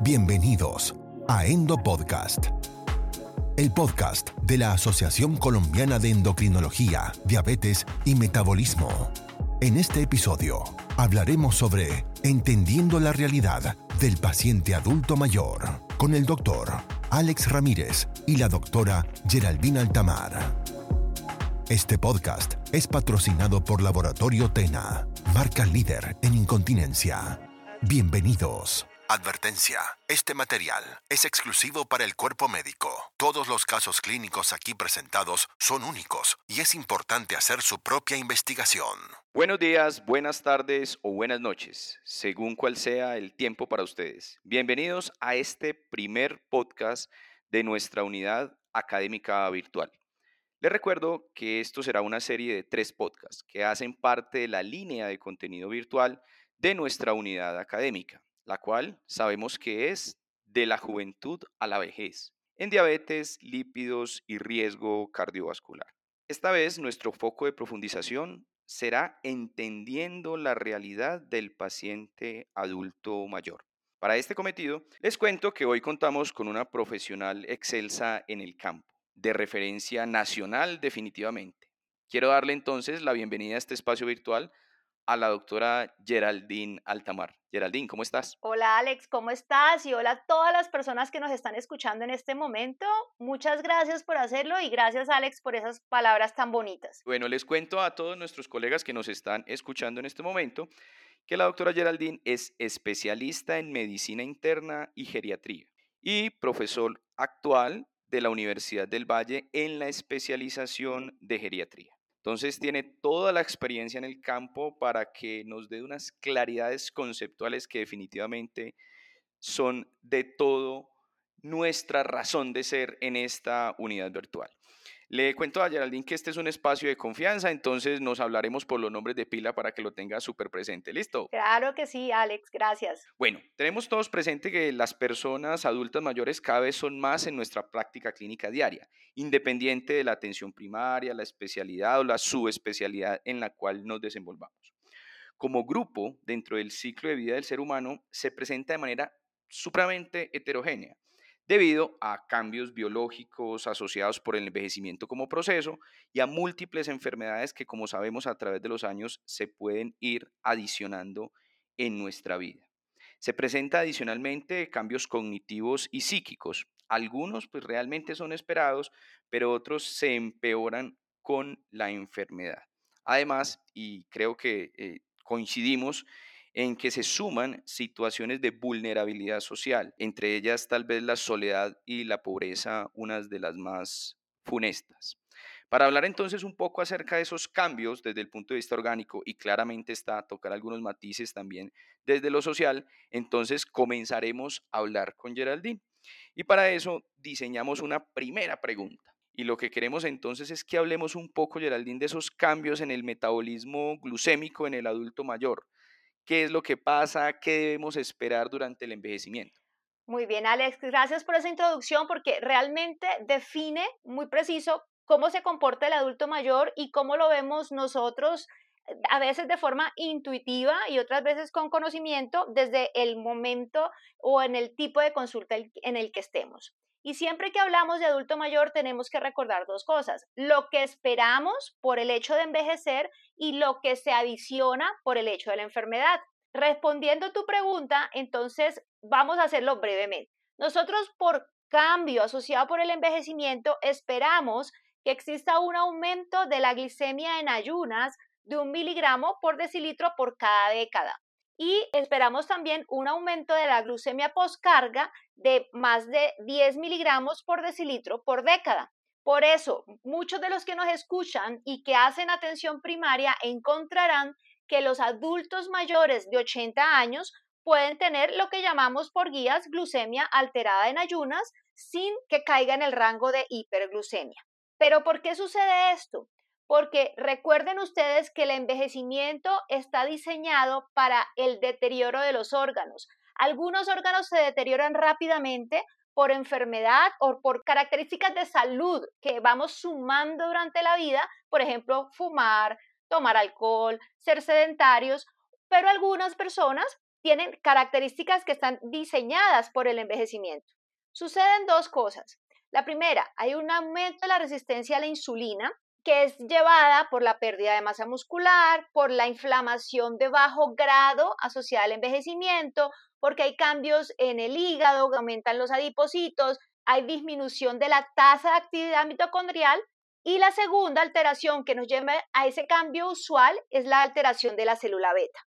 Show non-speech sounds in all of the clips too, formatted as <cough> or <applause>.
Bienvenidos a Endo Podcast, el podcast de la Asociación Colombiana de Endocrinología, Diabetes y Metabolismo. En este episodio hablaremos sobre Entendiendo la realidad del paciente adulto mayor con el doctor Alex Ramírez y la doctora Geraldine Altamar. Este podcast es patrocinado por Laboratorio Tena, marca líder en incontinencia. Bienvenidos. Advertencia. Este material es exclusivo para el cuerpo médico. Todos los casos clínicos aquí presentados son únicos y es importante hacer su propia investigación. Buenos días, buenas tardes o buenas noches, según cual sea el tiempo para ustedes. Bienvenidos a este primer podcast de nuestra unidad académica virtual. Les recuerdo que esto será una serie de tres podcasts que hacen parte de la línea de contenido virtual de nuestra unidad académica la cual sabemos que es de la juventud a la vejez, en diabetes, lípidos y riesgo cardiovascular. Esta vez nuestro foco de profundización será entendiendo la realidad del paciente adulto mayor. Para este cometido, les cuento que hoy contamos con una profesional excelsa en el campo, de referencia nacional definitivamente. Quiero darle entonces la bienvenida a este espacio virtual a la doctora Geraldine Altamar. Geraldine, ¿cómo estás? Hola Alex, ¿cómo estás? Y hola a todas las personas que nos están escuchando en este momento. Muchas gracias por hacerlo y gracias Alex por esas palabras tan bonitas. Bueno, les cuento a todos nuestros colegas que nos están escuchando en este momento que la doctora Geraldine es especialista en medicina interna y geriatría y profesor actual de la Universidad del Valle en la especialización de geriatría. Entonces tiene toda la experiencia en el campo para que nos dé unas claridades conceptuales que definitivamente son de todo nuestra razón de ser en esta unidad virtual. Le cuento a Geraldine que este es un espacio de confianza, entonces nos hablaremos por los nombres de pila para que lo tenga súper presente. ¿Listo? Claro que sí, Alex, gracias. Bueno, tenemos todos presente que las personas adultas mayores cada vez son más en nuestra práctica clínica diaria, independiente de la atención primaria, la especialidad o la subespecialidad en la cual nos desenvolvamos. Como grupo, dentro del ciclo de vida del ser humano, se presenta de manera supremamente heterogénea debido a cambios biológicos asociados por el envejecimiento como proceso y a múltiples enfermedades que, como sabemos, a través de los años se pueden ir adicionando en nuestra vida. Se presenta adicionalmente cambios cognitivos y psíquicos. Algunos pues realmente son esperados, pero otros se empeoran con la enfermedad. Además, y creo que eh, coincidimos en que se suman situaciones de vulnerabilidad social, entre ellas tal vez la soledad y la pobreza, unas de las más funestas. Para hablar entonces un poco acerca de esos cambios desde el punto de vista orgánico y claramente está a tocar algunos matices también desde lo social, entonces comenzaremos a hablar con Geraldine. Y para eso diseñamos una primera pregunta. Y lo que queremos entonces es que hablemos un poco, Geraldine, de esos cambios en el metabolismo glucémico en el adulto mayor qué es lo que pasa, qué debemos esperar durante el envejecimiento. Muy bien, Alex, gracias por esa introducción porque realmente define muy preciso cómo se comporta el adulto mayor y cómo lo vemos nosotros eh, a veces de forma intuitiva y otras veces con conocimiento desde el momento o en el tipo de consulta en el que estemos. Y siempre que hablamos de adulto mayor tenemos que recordar dos cosas, lo que esperamos por el hecho de envejecer y lo que se adiciona por el hecho de la enfermedad. Respondiendo tu pregunta, entonces vamos a hacerlo brevemente. Nosotros por cambio asociado por el envejecimiento esperamos que exista un aumento de la glicemia en ayunas de un miligramo por decilitro por cada década y esperamos también un aumento de la glucemia postcarga de más de 10 miligramos por decilitro por década. Por eso, muchos de los que nos escuchan y que hacen atención primaria encontrarán que los adultos mayores de 80 años pueden tener lo que llamamos por guías glucemia alterada en ayunas sin que caiga en el rango de hiperglucemia. Pero ¿por qué sucede esto? Porque recuerden ustedes que el envejecimiento está diseñado para el deterioro de los órganos. Algunos órganos se deterioran rápidamente por enfermedad o por características de salud que vamos sumando durante la vida, por ejemplo, fumar, tomar alcohol, ser sedentarios, pero algunas personas tienen características que están diseñadas por el envejecimiento. Suceden dos cosas. La primera, hay un aumento de la resistencia a la insulina, que es llevada por la pérdida de masa muscular, por la inflamación de bajo grado asociada al envejecimiento, porque hay cambios en el hígado, aumentan los adipocitos, hay disminución de la tasa de actividad mitocondrial y la segunda alteración que nos lleva a ese cambio usual es la alteración de la célula beta.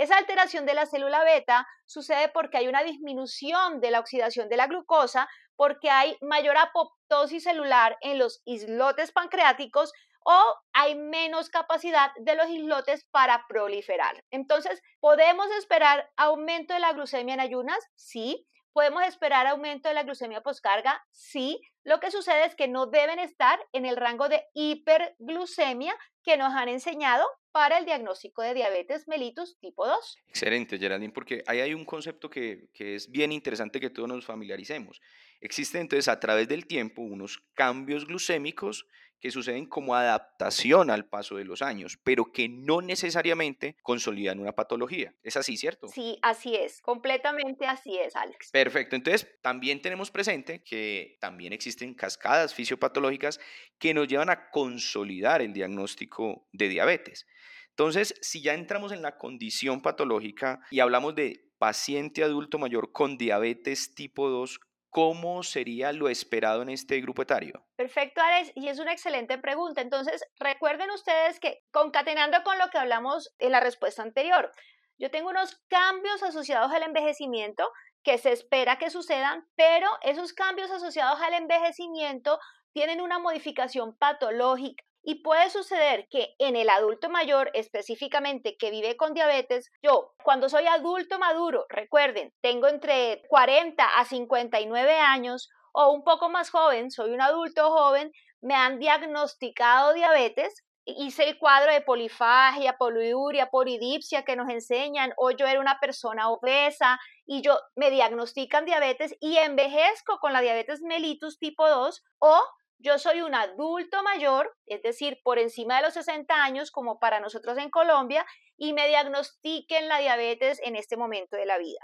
Esa alteración de la célula beta sucede porque hay una disminución de la oxidación de la glucosa, porque hay mayor apoptosis celular en los islotes pancreáticos o hay menos capacidad de los islotes para proliferar. Entonces, ¿podemos esperar aumento de la glucemia en ayunas? Sí. ¿Podemos esperar aumento de la glucemia poscarga? Sí. Lo que sucede es que no deben estar en el rango de hiperglucemia que nos han enseñado para el diagnóstico de diabetes mellitus tipo 2. Excelente, Geraldine, porque ahí hay un concepto que, que es bien interesante que todos nos familiaricemos. Existen entonces a través del tiempo unos cambios glucémicos que suceden como adaptación al paso de los años, pero que no necesariamente consolidan una patología. ¿Es así, cierto? Sí, así es, completamente así es, Alex. Perfecto, entonces también tenemos presente que también existen cascadas fisiopatológicas que nos llevan a consolidar el diagnóstico de diabetes. Entonces, si ya entramos en la condición patológica y hablamos de paciente adulto mayor con diabetes tipo 2, ¿cómo sería lo esperado en este grupo etario? Perfecto, Alex, y es una excelente pregunta. Entonces, recuerden ustedes que concatenando con lo que hablamos en la respuesta anterior, yo tengo unos cambios asociados al envejecimiento que se espera que sucedan, pero esos cambios asociados al envejecimiento tienen una modificación patológica. Y puede suceder que en el adulto mayor, específicamente que vive con diabetes, yo cuando soy adulto maduro, recuerden, tengo entre 40 a 59 años o un poco más joven, soy un adulto joven, me han diagnosticado diabetes, hice el cuadro de polifagia, poliuria, polidipsia que nos enseñan, o yo era una persona obesa y yo me diagnostican diabetes y envejezco con la diabetes mellitus tipo 2 o yo soy un adulto mayor, es decir, por encima de los 60 años, como para nosotros en Colombia, y me diagnostiquen la diabetes en este momento de la vida.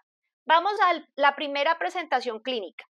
Vamos a la primera presentación clínica.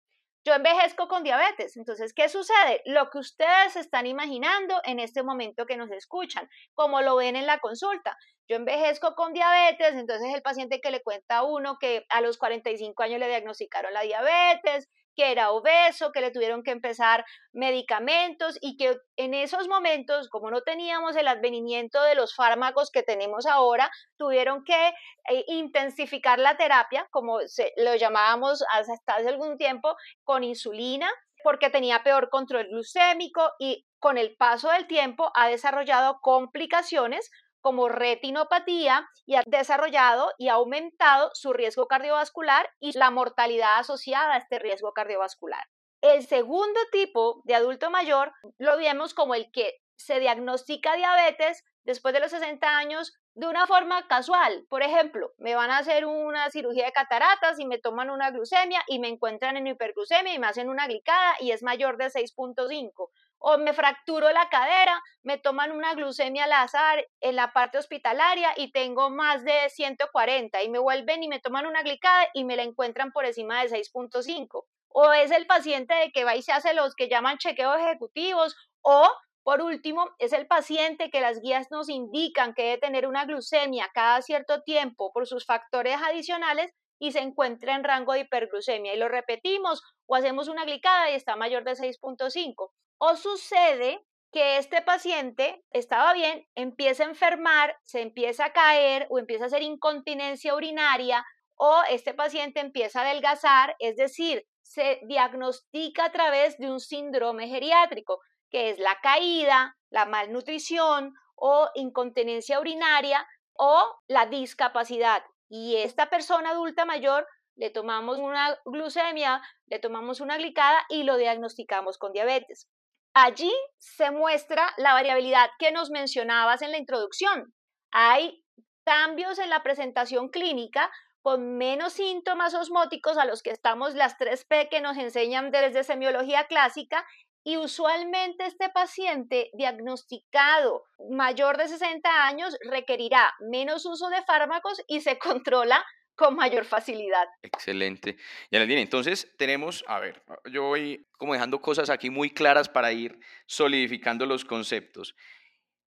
Yo envejezco con diabetes, entonces, ¿qué sucede? Lo que ustedes están imaginando en este momento que nos escuchan, como lo ven en la consulta. Yo envejezco con diabetes, entonces el paciente que le cuenta a uno que a los 45 años le diagnosticaron la diabetes, que era obeso, que le tuvieron que empezar medicamentos y que en esos momentos, como no teníamos el advenimiento de los fármacos que tenemos ahora, tuvieron que eh, intensificar la terapia, como se, lo llamábamos hasta hace algún tiempo, con insulina, porque tenía peor control glucémico y con el paso del tiempo ha desarrollado complicaciones como retinopatía y ha desarrollado y ha aumentado su riesgo cardiovascular y la mortalidad asociada a este riesgo cardiovascular. El segundo tipo de adulto mayor lo vemos como el que se diagnostica diabetes después de los 60 años de una forma casual. Por ejemplo, me van a hacer una cirugía de cataratas y me toman una glucemia y me encuentran en hiperglucemia y me hacen una glicada y es mayor de 6.5 o me fracturo la cadera, me toman una glucemia al azar en la parte hospitalaria y tengo más de 140 y me vuelven y me toman una glicada y me la encuentran por encima de 6.5. O es el paciente de que va y se hace los que llaman chequeos ejecutivos o por último, es el paciente que las guías nos indican que debe tener una glucemia cada cierto tiempo por sus factores adicionales y se encuentra en rango de hiperglucemia. Y lo repetimos o hacemos una glicada y está mayor de 6.5. O sucede que este paciente estaba bien, empieza a enfermar, se empieza a caer o empieza a hacer incontinencia urinaria o este paciente empieza a adelgazar, es decir, se diagnostica a través de un síndrome geriátrico, que es la caída, la malnutrición o incontinencia urinaria o la discapacidad. Y esta persona adulta mayor le tomamos una glucemia, le tomamos una glicada y lo diagnosticamos con diabetes. Allí se muestra la variabilidad que nos mencionabas en la introducción. Hay cambios en la presentación clínica con menos síntomas osmóticos a los que estamos las 3P que nos enseñan desde semiología clásica y usualmente este paciente diagnosticado mayor de 60 años requerirá menos uso de fármacos y se <laughs> controla con mayor facilidad. Excelente. Yanaldine, entonces tenemos, a ver, yo voy como dejando cosas aquí muy claras para ir solidificando los conceptos.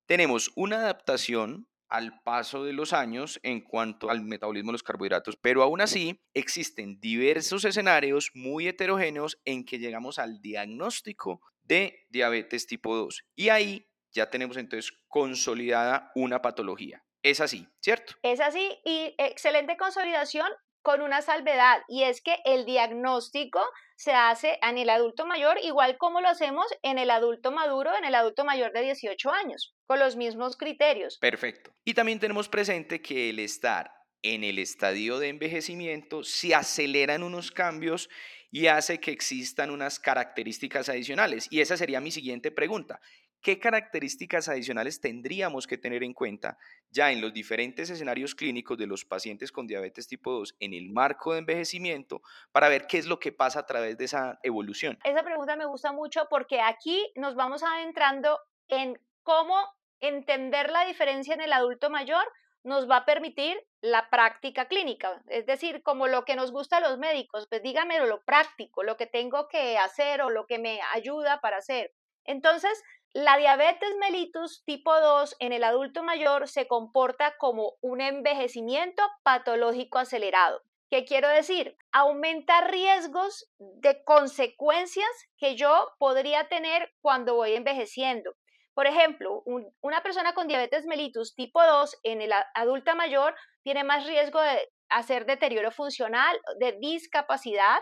Tenemos una adaptación al paso de los años en cuanto al metabolismo de los carbohidratos, pero aún así existen diversos escenarios muy heterogéneos en que llegamos al diagnóstico de diabetes tipo 2 y ahí ya tenemos entonces consolidada una patología. Es así, ¿cierto? Es así y excelente consolidación con una salvedad y es que el diagnóstico se hace en el adulto mayor igual como lo hacemos en el adulto maduro, en el adulto mayor de 18 años, con los mismos criterios. Perfecto. Y también tenemos presente que el estar en el estadio de envejecimiento se aceleran unos cambios y hace que existan unas características adicionales. Y esa sería mi siguiente pregunta. ¿Qué características adicionales tendríamos que tener en cuenta ya en los diferentes escenarios clínicos de los pacientes con diabetes tipo 2 en el marco de envejecimiento para ver qué es lo que pasa a través de esa evolución? Esa pregunta me gusta mucho porque aquí nos vamos adentrando en cómo entender la diferencia en el adulto mayor nos va a permitir la práctica clínica, es decir, como lo que nos gusta a los médicos, pues dígame lo práctico, lo que tengo que hacer o lo que me ayuda para hacer. Entonces, la diabetes mellitus tipo 2 en el adulto mayor se comporta como un envejecimiento patológico acelerado. ¿Qué quiero decir? Aumenta riesgos de consecuencias que yo podría tener cuando voy envejeciendo. Por ejemplo, una persona con diabetes mellitus tipo 2 en el adulto mayor tiene más riesgo de hacer deterioro funcional, de discapacidad,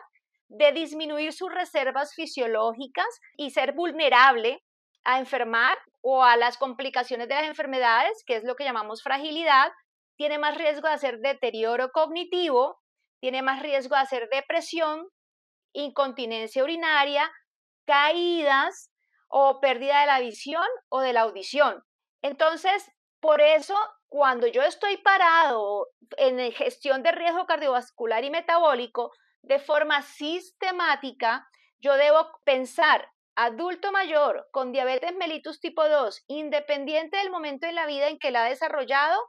de disminuir sus reservas fisiológicas y ser vulnerable a enfermar o a las complicaciones de las enfermedades, que es lo que llamamos fragilidad, tiene más riesgo de hacer deterioro cognitivo, tiene más riesgo de hacer depresión, incontinencia urinaria, caídas o pérdida de la visión o de la audición. Entonces, por eso, cuando yo estoy parado en gestión de riesgo cardiovascular y metabólico, de forma sistemática, yo debo pensar adulto mayor con diabetes mellitus tipo 2, independiente del momento en la vida en que la ha desarrollado,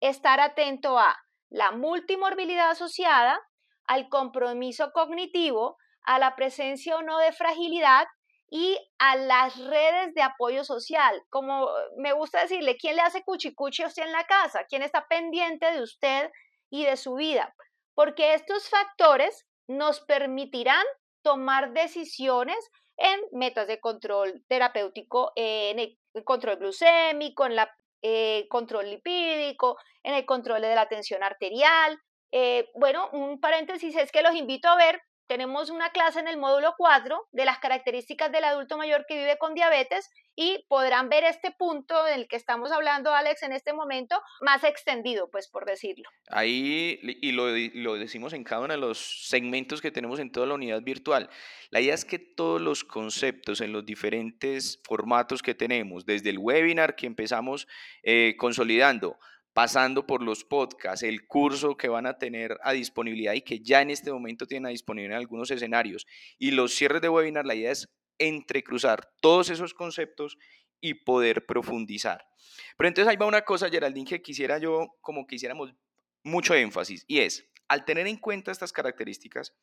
estar atento a la multimorbilidad asociada, al compromiso cognitivo, a la presencia o no de fragilidad y a las redes de apoyo social. Como me gusta decirle, ¿quién le hace cuchicuchi a usted en la casa? ¿Quién está pendiente de usted y de su vida? Porque estos factores nos permitirán tomar decisiones en metas de control terapéutico, en el control glucémico, en el eh, control lipídico, en el control de la tensión arterial. Eh, bueno, un paréntesis es que los invito a ver tenemos una clase en el módulo 4 de las características del adulto mayor que vive con diabetes y podrán ver este punto del que estamos hablando, Alex, en este momento, más extendido, pues por decirlo. Ahí, y lo, lo decimos en cada uno de los segmentos que tenemos en toda la unidad virtual, la idea es que todos los conceptos en los diferentes formatos que tenemos, desde el webinar que empezamos eh, consolidando, pasando por los podcasts, el curso que van a tener a disponibilidad y que ya en este momento tienen a disponibilidad en algunos escenarios y los cierres de webinar, la idea es entrecruzar todos esos conceptos y poder profundizar. Pero entonces ahí va una cosa, Geraldine, que quisiera yo, como quisiéramos mucho énfasis, y es, al tener en cuenta estas características,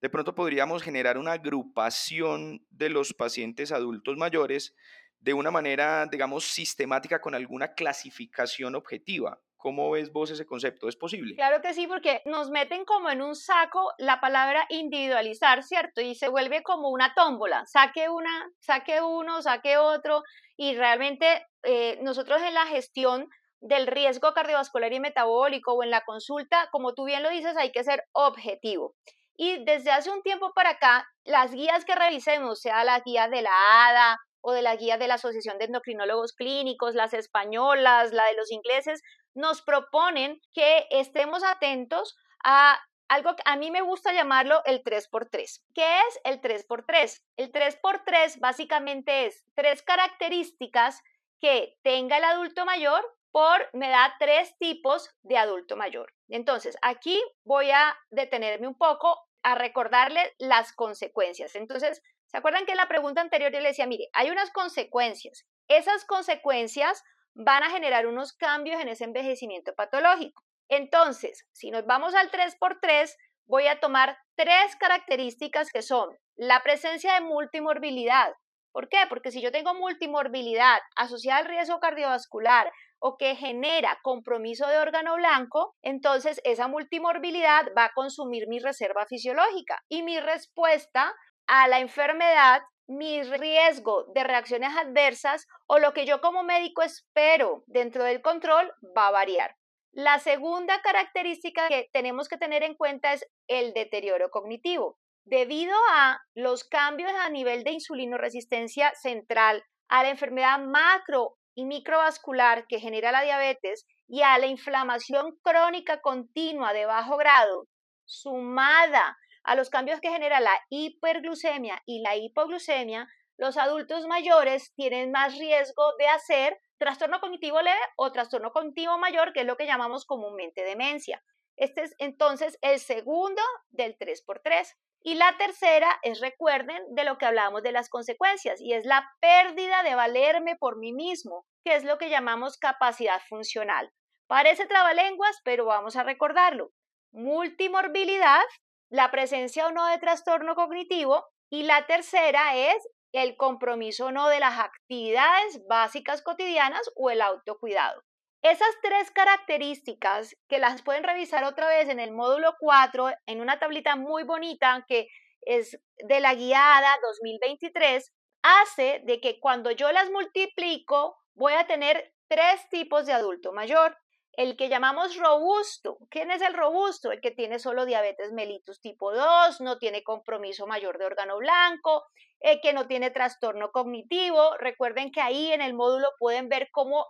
de pronto podríamos generar una agrupación de los pacientes adultos mayores de una manera, digamos, sistemática con alguna clasificación objetiva. ¿Cómo ves vos ese concepto? ¿Es posible? Claro que sí, porque nos meten como en un saco la palabra individualizar, ¿cierto? Y se vuelve como una tómbola. Saque una, saque uno, saque otro. Y realmente eh, nosotros en la gestión del riesgo cardiovascular y metabólico o en la consulta, como tú bien lo dices, hay que ser objetivo. Y desde hace un tiempo para acá, las guías que revisemos, sea la guía de la ADA o de la guía de la Asociación de Endocrinólogos Clínicos, las españolas, la de los ingleses, nos proponen que estemos atentos a algo que a mí me gusta llamarlo el 3x3. ¿Qué es el 3x3? El 3x3 básicamente es tres características que tenga el adulto mayor por, me da tres tipos de adulto mayor. Entonces, aquí voy a detenerme un poco a recordarle las consecuencias. Entonces, ¿Se acuerdan que en la pregunta anterior yo le decía, mire, hay unas consecuencias. Esas consecuencias van a generar unos cambios en ese envejecimiento patológico. Entonces, si nos vamos al 3x3, voy a tomar tres características que son la presencia de multimorbilidad. ¿Por qué? Porque si yo tengo multimorbilidad asociada al riesgo cardiovascular o que genera compromiso de órgano blanco, entonces esa multimorbilidad va a consumir mi reserva fisiológica y mi respuesta a la enfermedad, mi riesgo de reacciones adversas o lo que yo como médico espero dentro del control va a variar. La segunda característica que tenemos que tener en cuenta es el deterioro cognitivo. Debido a los cambios a nivel de insulinoresistencia central, a la enfermedad macro y microvascular que genera la diabetes y a la inflamación crónica continua de bajo grado, sumada a los cambios que genera la hiperglucemia y la hipoglucemia, los adultos mayores tienen más riesgo de hacer trastorno cognitivo leve o trastorno cognitivo mayor, que es lo que llamamos comúnmente demencia. Este es entonces el segundo del 3x3. Y la tercera es, recuerden, de lo que hablábamos de las consecuencias, y es la pérdida de valerme por mí mismo, que es lo que llamamos capacidad funcional. Parece trabalenguas, pero vamos a recordarlo. Multimorbilidad, la presencia o no de trastorno cognitivo, y la tercera es el compromiso o no de las actividades básicas cotidianas o el autocuidado. Esas tres características que las pueden revisar otra vez en el módulo 4 en una tablita muy bonita que es de la guiada 2023, hace de que cuando yo las multiplico voy a tener tres tipos de adulto mayor el que llamamos robusto. ¿Quién es el robusto? El que tiene solo diabetes mellitus tipo 2, no tiene compromiso mayor de órgano blanco, el que no tiene trastorno cognitivo. Recuerden que ahí en el módulo pueden ver cómo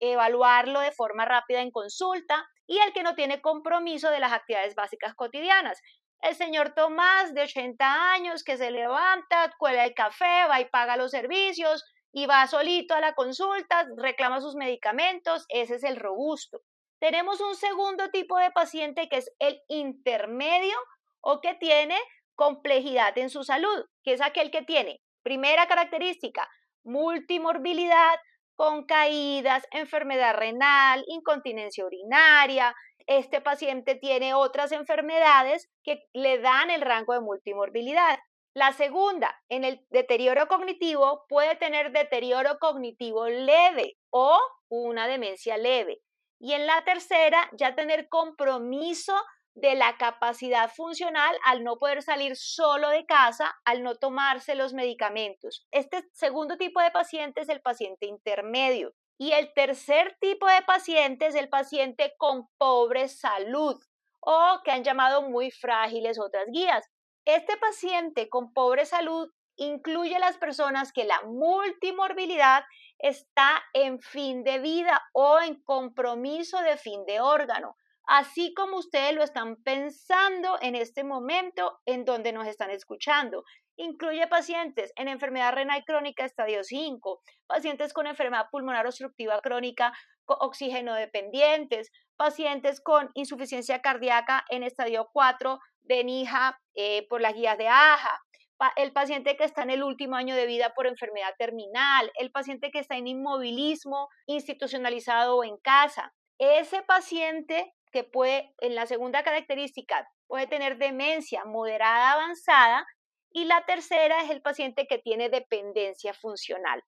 evaluarlo de forma rápida en consulta y el que no tiene compromiso de las actividades básicas cotidianas. El señor Tomás, de 80 años, que se levanta, cuela el café, va y paga los servicios, y va solito a la consulta, reclama sus medicamentos, ese es el robusto. Tenemos un segundo tipo de paciente que es el intermedio o que tiene complejidad en su salud, que es aquel que tiene, primera característica, multimorbilidad con caídas, enfermedad renal, incontinencia urinaria. Este paciente tiene otras enfermedades que le dan el rango de multimorbilidad. La segunda, en el deterioro cognitivo, puede tener deterioro cognitivo leve o una demencia leve. Y en la tercera, ya tener compromiso de la capacidad funcional al no poder salir solo de casa, al no tomarse los medicamentos. Este segundo tipo de paciente es el paciente intermedio. Y el tercer tipo de paciente es el paciente con pobre salud o que han llamado muy frágiles otras guías. Este paciente con pobre salud incluye las personas que la multimorbilidad está en fin de vida o en compromiso de fin de órgano, así como ustedes lo están pensando en este momento en donde nos están escuchando. Incluye pacientes en enfermedad renal crónica estadio 5, pacientes con enfermedad pulmonar obstructiva crónica oxígeno dependientes, pacientes con insuficiencia cardíaca en estadio 4 venija eh, por las guías de AJA, el paciente que está en el último año de vida por enfermedad terminal, el paciente que está en inmovilismo institucionalizado o en casa. Ese paciente que puede, en la segunda característica, puede tener demencia moderada avanzada y la tercera es el paciente que tiene dependencia funcional.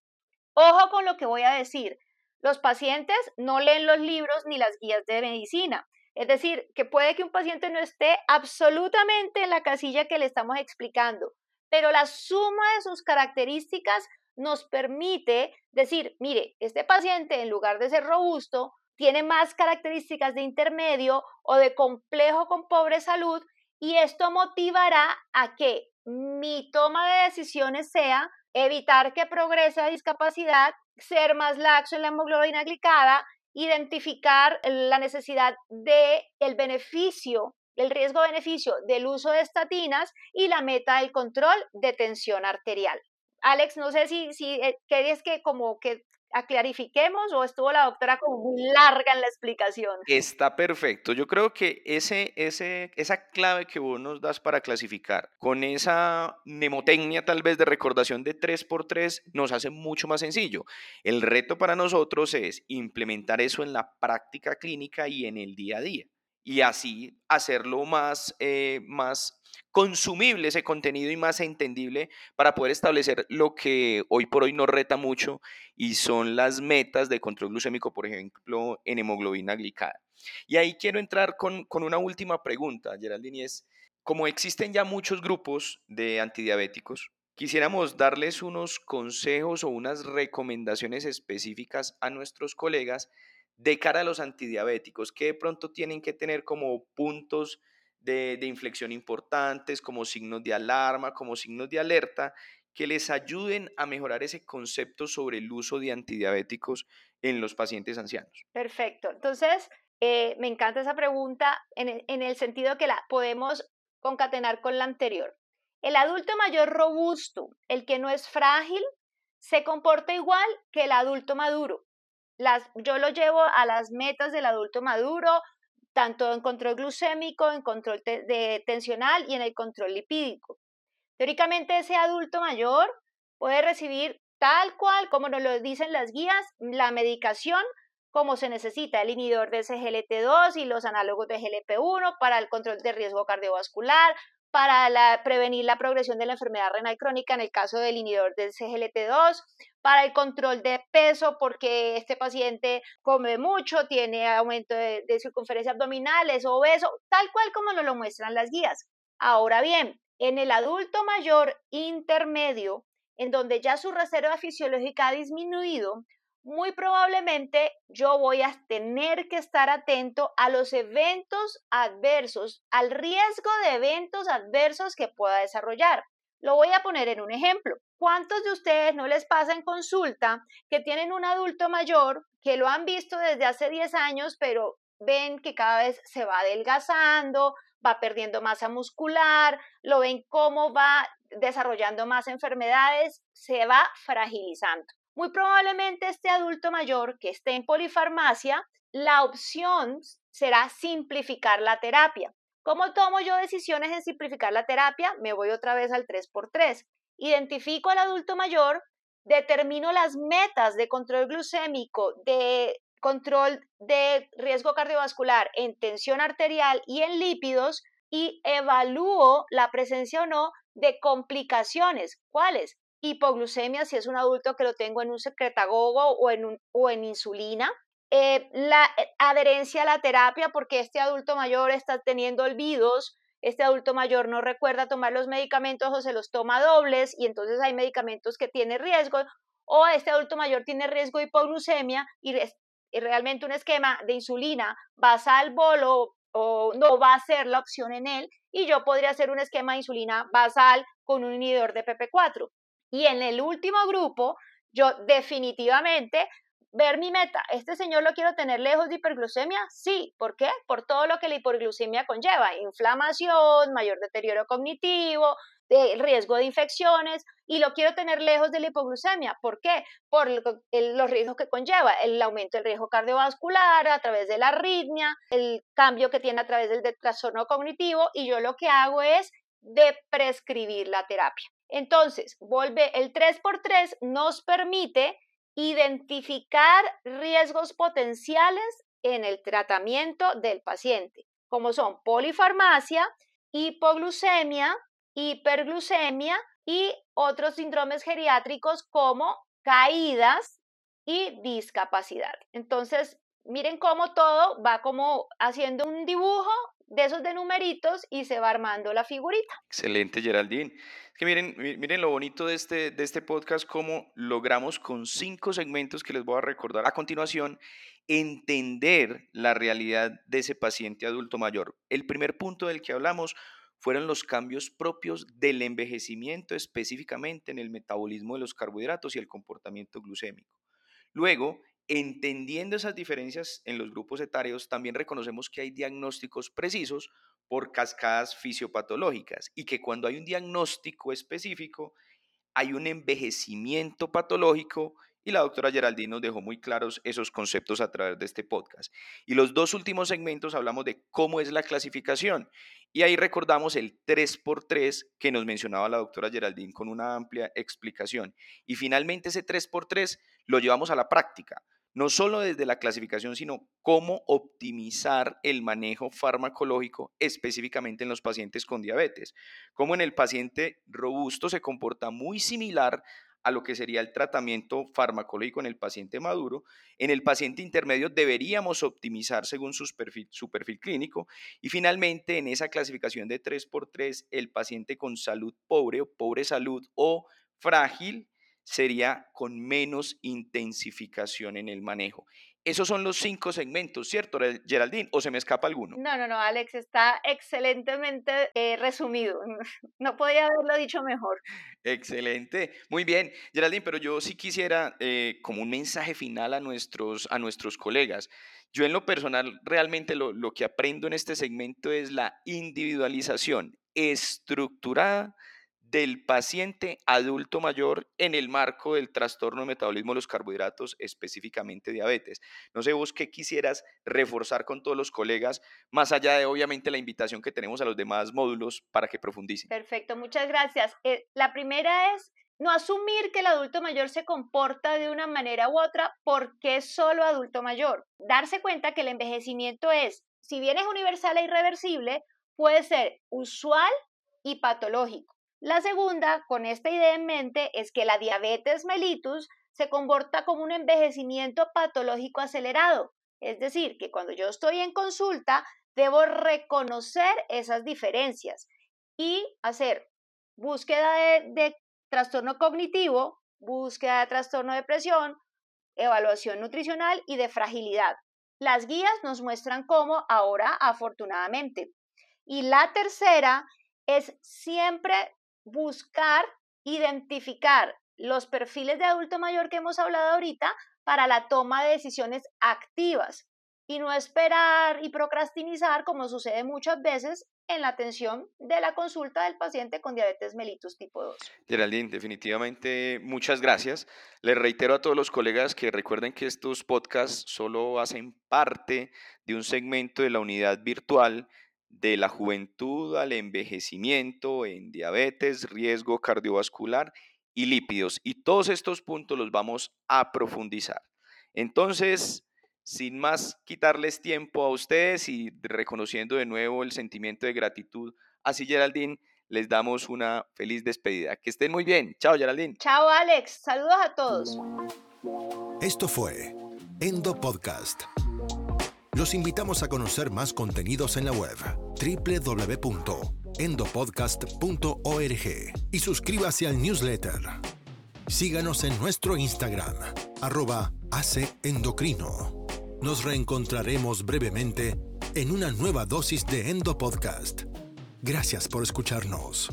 Ojo con lo que voy a decir. Los pacientes no leen los libros ni las guías de medicina. Es decir, que puede que un paciente no esté absolutamente en la casilla que le estamos explicando, pero la suma de sus características nos permite decir, mire, este paciente en lugar de ser robusto, tiene más características de intermedio o de complejo con pobre salud y esto motivará a que mi toma de decisiones sea evitar que progrese la discapacidad, ser más laxo en la hemoglobina glicada, identificar la necesidad de el beneficio, el riesgo-beneficio del uso de estatinas y la meta del control de tensión arterial. Alex, no sé si, si eh, querías que como que clarifiquemos o estuvo la doctora como muy larga en la explicación? Está perfecto. Yo creo que ese, ese, esa clave que vos nos das para clasificar, con esa mnemotecnia tal vez de recordación de 3x3, nos hace mucho más sencillo. El reto para nosotros es implementar eso en la práctica clínica y en el día a día. Y así hacerlo más, eh, más consumible ese contenido y más entendible para poder establecer lo que hoy por hoy nos reta mucho y son las metas de control glucémico, por ejemplo, en hemoglobina glicada. Y ahí quiero entrar con, una última pregunta, Geraldine, es, como existen ya muchos grupos de antidiabéticos, quisiéramos darles unos consejos o unas recomendaciones específicas a nuestros colegas de cara a los antidiabéticos, que de pronto tienen que tener como puntos de, inflexión importantes, como signos de alarma, como signos de alerta, que les ayuden a mejorar ese concepto sobre el uso de antidiabéticos en los pacientes ancianos. Perfecto. Entonces, eh, me encanta esa pregunta en el, en el sentido que la podemos concatenar con la anterior. El adulto mayor robusto, el que no es frágil, se comporta igual que el adulto maduro. Las, yo lo llevo a las metas del adulto maduro, tanto en control glucémico, en control de tensional y en el control lipídico. Teóricamente ese adulto mayor puede recibir tal cual como nos lo dicen las guías, la medicación como se necesita, el inhibidor de SGLT2 y los análogos de GLP1 para el control de riesgo cardiovascular, para prevenir la progresión de la enfermedad renal crónica en el caso del inhibidor del CGLT2, para el control de peso porque este paciente come mucho, tiene aumento de, de circunferencia abdominal, es obeso, tal cual como nos lo muestran las guías. Ahora bien, en el adulto mayor intermedio, en donde ya su reserva fisiológica ha disminuido, muy probablemente yo voy a tener que estar atento a los eventos adversos, al riesgo de eventos adversos que pueda desarrollar. Lo voy a poner en un ejemplo. ¿Cuántos de ustedes no les pasa en consulta que tienen un adulto mayor que lo han visto desde hace 10 años, pero ven que cada vez se va adelgazando, va perdiendo masa muscular, lo ven cómo va desarrollando más enfermedades, se va fragilizando? Muy probablemente este adulto mayor que esté en polifarmacia, la opción será simplificar la terapia. ¿Cómo tomo yo decisiones en simplificar la terapia? Me voy otra vez al 3x3. Identifico al adulto mayor, determino las metas de control glucémico, de control de riesgo cardiovascular en tensión arterial y en lípidos y evalúo la presencia o no de complicaciones. ¿Cuáles? Hipoglucemia si es un adulto que lo tengo en un secretagogo o en, o en insulina. Eh, la eh, adherencia a la terapia porque este adulto mayor está teniendo olvidos, este adulto mayor no recuerda tomar los medicamentos o se los toma dobles y entonces hay medicamentos que tienen riesgo o este adulto mayor tiene riesgo de hipoglucemia y, y realmente un esquema de insulina basal bolo o no va a ser la opción en él y yo podría hacer un esquema de insulina basal con un inhibidor de PP4. Y en el último grupo, yo definitivamente ver mi meta, ¿este señor lo quiero tener lejos de hiperglucemia? Sí, ¿por qué? Por todo lo que la hiperglucemia conlleva, inflamación, mayor deterioro cognitivo, de riesgo de infecciones, y lo quiero tener lejos de la hipoglucemia. ¿Por qué? Por los riesgos que conlleva, el aumento del riesgo cardiovascular a través de la arritmia, el cambio que tiene a través del trastorno cognitivo, y yo lo que hago es de prescribir la terapia. Entonces, vuelve el 3x3 nos permite identificar riesgos potenciales en el tratamiento del paciente, como son polifarmacia, hipoglucemia, hiperglucemia y otros síndromes geriátricos como caídas y discapacidad. Entonces, miren cómo todo va como haciendo un dibujo de esos de numeritos y se va armando la figurita. Excelente, Geraldine. Es que miren, miren lo bonito de este, de este podcast, cómo logramos con cinco segmentos que les voy a recordar a continuación, entender la realidad de ese paciente adulto mayor. El primer punto del que hablamos fueron los cambios propios del envejecimiento, específicamente en el metabolismo de los carbohidratos y el comportamiento glucémico. Luego, Entendiendo esas diferencias en los grupos etarios, también reconocemos que hay diagnósticos precisos por cascadas fisiopatológicas y que cuando hay un diagnóstico específico, hay un envejecimiento patológico y la doctora Geraldine nos dejó muy claros esos conceptos a través de este podcast. Y los dos últimos segmentos hablamos de cómo es la clasificación y ahí recordamos el 3x3 que nos mencionaba la doctora Geraldine con una amplia explicación. Y finalmente ese 3x3 lo llevamos a la práctica no solo desde la clasificación, sino cómo optimizar el manejo farmacológico específicamente en los pacientes con diabetes. Como en el paciente robusto se comporta muy similar a lo que sería el tratamiento farmacológico en el paciente maduro. En el paciente intermedio deberíamos optimizar según su perfil, clínico. Y finalmente, en esa clasificación de 3x3, el paciente con salud pobre o pobre salud o frágil sería con menos intensificación en el manejo. Esos son los cinco segmentos, ¿cierto, Geraldine? ¿O se me escapa alguno? No, no, no, Alex, está excelentemente eh, resumido. <laughs> No podía haberlo dicho mejor. Excelente. Muy bien, Geraldine, pero yo sí quisiera eh, como un mensaje final a nuestros, a nuestros colegas. Yo en lo personal realmente lo, lo que aprendo en este segmento es la individualización estructurada del paciente adulto mayor en el marco del trastorno de metabolismo de los carbohidratos, específicamente diabetes. No sé vos qué quisieras reforzar con todos los colegas, más allá de obviamente la invitación que tenemos a los demás módulos para que profundicen. Perfecto, muchas gracias. Eh, la primera es no asumir que el adulto mayor se comporta de una manera u otra porque es solo adulto mayor. Darse cuenta que el envejecimiento es, si bien es universal e irreversible, puede ser usual y patológico. La segunda, con esta idea en mente, es que la diabetes mellitus se comporta como un envejecimiento patológico acelerado. Es decir, que cuando yo estoy en consulta, debo reconocer esas diferencias y hacer búsqueda de, trastorno cognitivo, búsqueda de trastorno de depresión, evaluación nutricional y de fragilidad. Las guías nos muestran cómo ahora, afortunadamente. Y la tercera es siempre buscar, identificar los perfiles de adulto mayor que hemos hablado ahorita para la toma de decisiones activas y no esperar y procrastinizar como sucede muchas veces en la atención de la consulta del paciente con diabetes mellitus tipo 2. Geraldine, definitivamente muchas gracias. Les reitero a todos los colegas que recuerden que estos podcasts solo hacen parte de un segmento de la unidad virtual de la juventud al envejecimiento en diabetes, riesgo cardiovascular y lípidos. Y todos estos puntos los vamos a profundizar. Entonces, sin más quitarles tiempo a ustedes y reconociendo de nuevo el sentimiento de gratitud a Geraldine, les damos una feliz despedida. Que estén muy bien. Chao, Geraldine. Chao, Alex. Saludos a todos. Esto fue Endo Podcast los invitamos a conocer más contenidos en la web www.endopodcast.org y suscríbase al newsletter. Síganos en nuestro Instagram, arroba Endocrino. Nos reencontraremos brevemente en una nueva dosis de Endopodcast. Gracias por escucharnos.